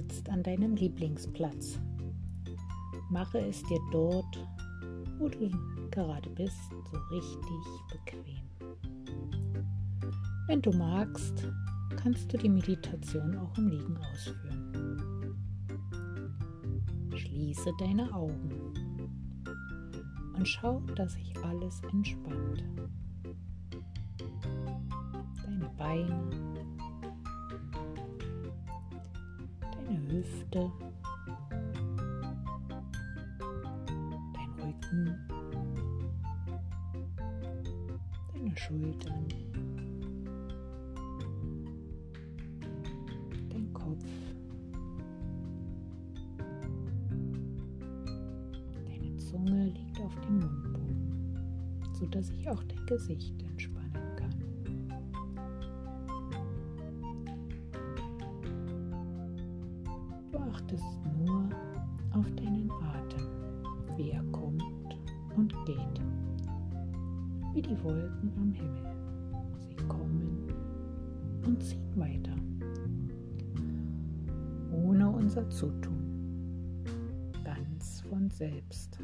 sitzt an deinem Lieblingsplatz. Mache es dir dort, wo du gerade bist, so richtig bequem. Wenn du magst, kannst du die Meditation auch im Liegen ausführen. Schließe deine Augen und schau, dass sich alles entspannt. Deine Beine, Hüfte, dein Rücken, deine Schultern. Zunge liegt auf dem Mundboden, sodass sich auch dein Gesicht entspannen Himmel. Sie kommen und ziehen weiter, ohne unser Zutun von selbst.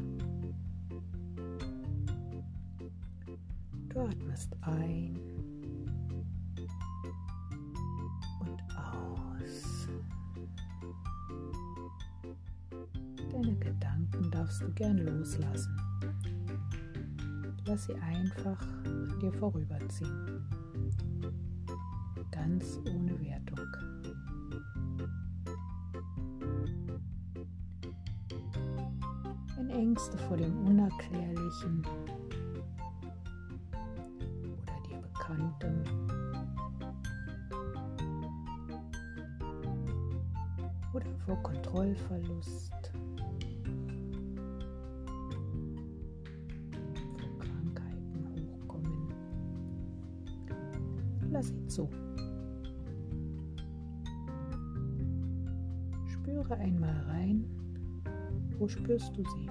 Du atmest ein und aus. Deine Gedanken darfst du gern loslassen. Lass sie einfach an dir vorüberziehen. Ganz ohne Wertung. Ängste vor dem Unerklärlichen oder dir Bekannten. Oder vor Kontrollverlust. Lass sie zu. Spüre einmal rein, wo spürst du sie?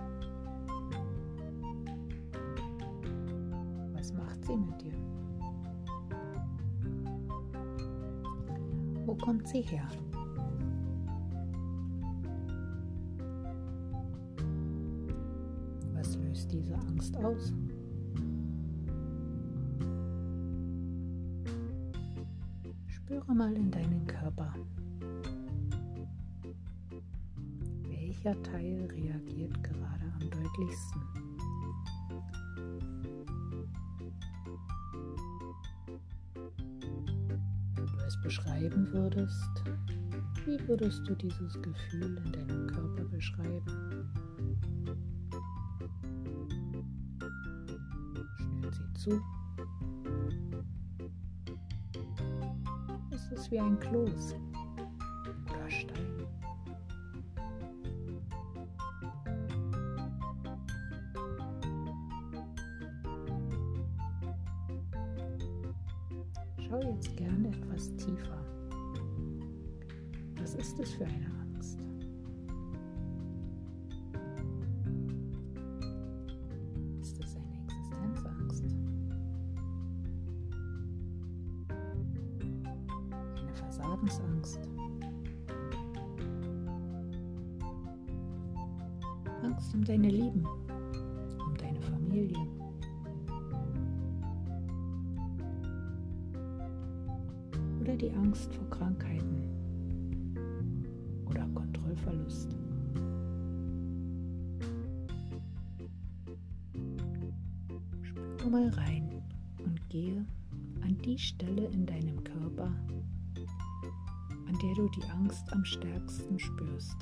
sie mit dir? Wo kommt sie her? Was löst diese Angst aus? Spüre mal in deinen Körper. Welcher Teil reagiert gerade am deutlichsten? beschreiben würdest, wie würdest du dieses Gefühl in deinem Körper beschreiben? Schnürt sie zu. Wie ein Kloß oder Stein? Schau jetzt gerne etwas tiefer. Was ist es für eine Angst? Versagensangst? Angst um deine Lieben, um deine Familie? oder die Angst vor Krankheiten oder Kontrollverlust. Spüre mal rein und gehe an die Stelle in deinem Körper, an der du die Angst am stärksten spürst.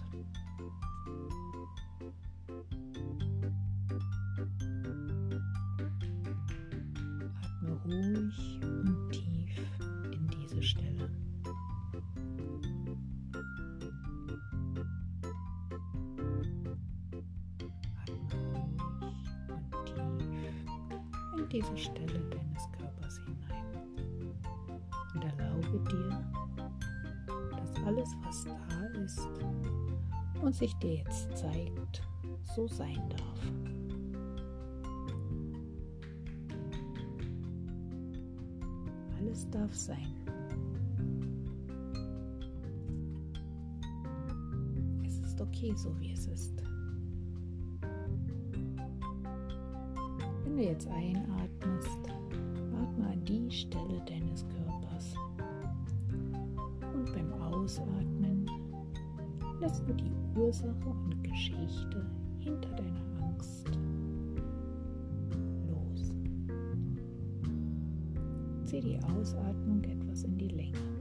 Atme ruhig und tief Stelle. Atme ruhig und tief in diese Stelle deines Körpers hinein. Und erlaube dir, alles, was da ist und sich dir jetzt zeigt, so sein darf. Alles darf sein. okay, so wie es ist. Wenn du jetzt einatmest, atme an die Stelle deines Körpers. Ausatmen lässt du die Ursache und Geschichte hinter deiner Angst los. Zieh die Ausatmung etwas in die Länge.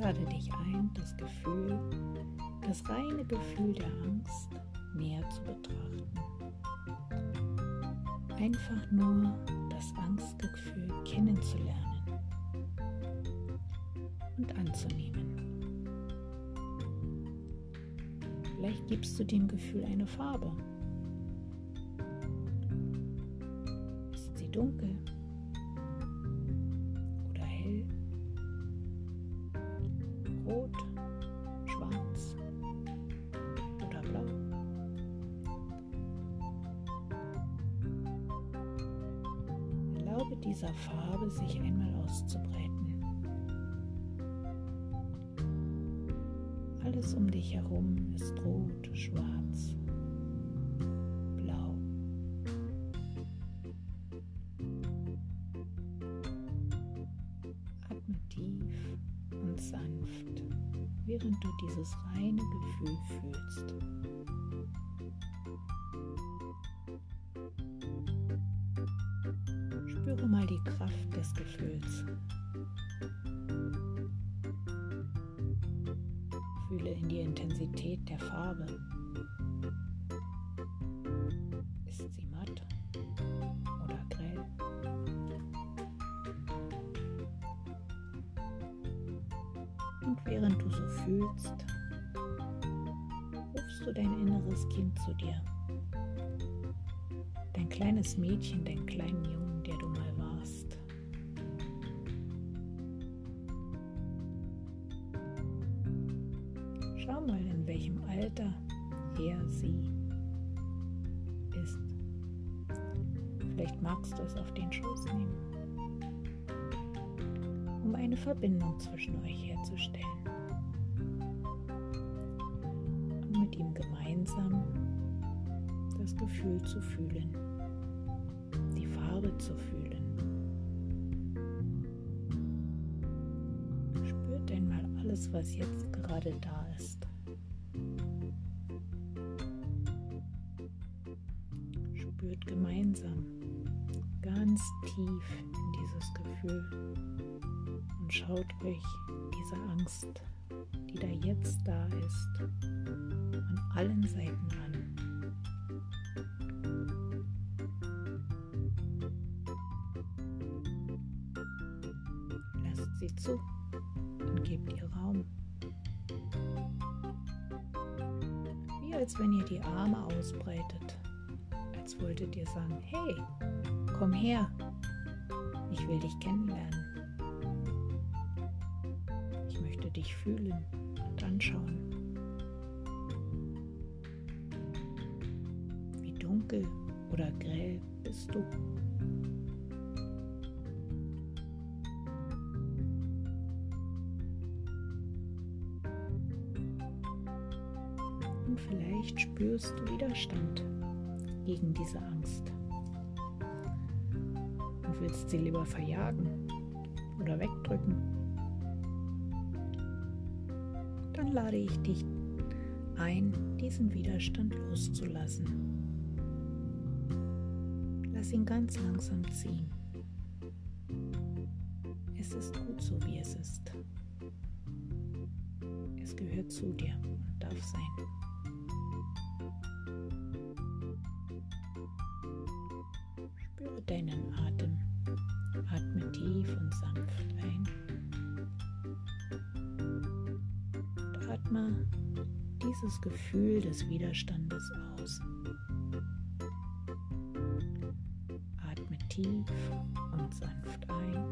Lade dich ein, das Gefühl, das reine Gefühl der Angst näher zu betrachten. Einfach nur das Angstgefühl kennenzulernen und anzunehmen. Vielleicht gibst du dem Gefühl eine Farbe. Ist sie dunkel? Dieser Farbe sich einmal auszubreiten. Alles um dich herum ist rot, schwarz, blau. Atme tief und sanft, während du dieses reine Gefühl fühlst. Spüre mal die Kraft des Gefühls. Fühle in die Intensität der Farbe. Ist sie matt oder grell? Und während du so fühlst, rufst du dein inneres Kind zu dir. Dein kleines Mädchen, dein kleinen Jungen eine Verbindung zwischen euch herzustellen. Und mit ihm gemeinsam das Gefühl zu fühlen. Farbe zu fühlen. Spürt einmal alles, was jetzt gerade da ist. Spürt gemeinsam ganz tief in dieses Gefühl und schaut euch diese Angst, die da jetzt da ist, an allen Seiten an. sie zu und gebt ihr Raum. Wie als wenn ihr die Arme ausbreitet, als wolltet ihr sagen, hey, komm her, ich will dich kennenlernen. Dich fühlen und anschauen. Wie dunkel oder grell bist du? vielleicht spürst du Widerstand gegen diese Angst und willst sie lieber verjagen oder wegdrücken. Lade ich dich ein, diesen Widerstand loszulassen. Lass ihn ganz langsam ziehen. Es ist gut so, wie es ist. Es gehört zu dir und darf sein. Atme dieses Gefühl des Widerstandes aus. Atme tief und sanft ein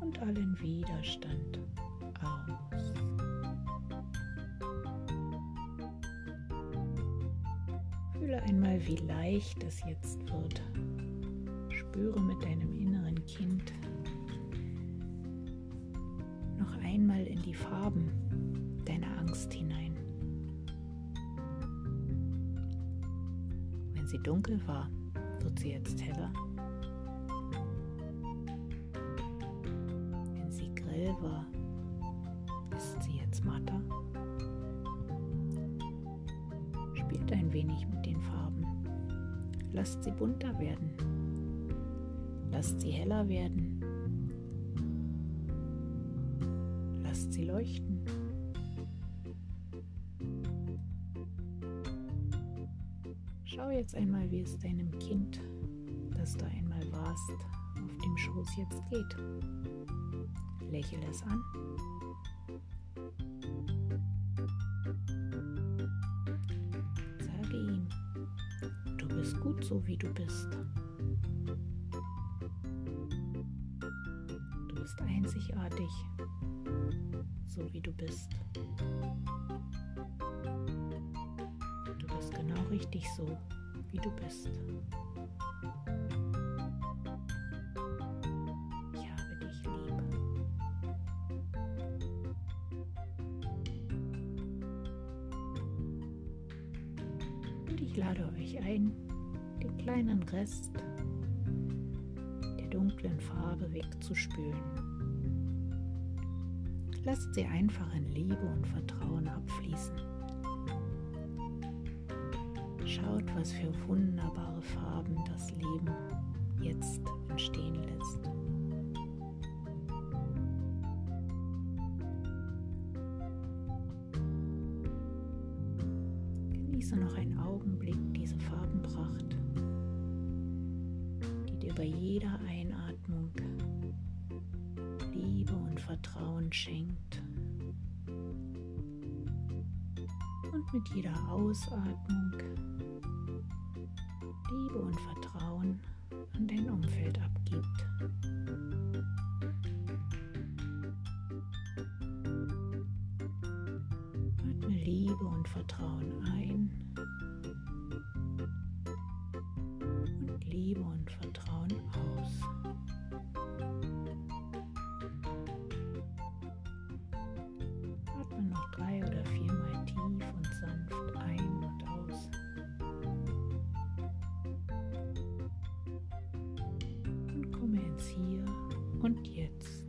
und allen Widerstand aus. Fühle einmal, wie leicht es jetzt wird. Spüre mit deinem inneren Kind einmal in die Farben deiner Angst hinein. Wenn sie dunkel war, wird sie jetzt heller. Wenn sie grell war, ist sie jetzt matter. Spielt ein wenig mit den Farben. Lasst sie bunter werden. Lasst sie heller werden. Leuchten. Schau jetzt einmal, wie es deinem Kind, das du einmal warst, auf dem Schoß jetzt geht. Lächel es an. Sage ihm, du bist gut so, wie du bist. Du bist einzigartig, so wie du bist. genau richtig so, wie du bist. Ich habe dich lieb. Und ich lade euch ein, den kleinen Rest der dunklen Farbe wegzuspülen. Lasst sie einfach in Liebe und Vertrauen abfließen. Schaut, was für wunderbare Farben das Leben jetzt entstehen lässt. Genieße noch einen Augenblick diese Farbenpracht, die dir bei jeder Einatmung und Vertrauen schenkt. Und mit jeder Ausatmung Liebe und Vertrauen an dein Umfeld Und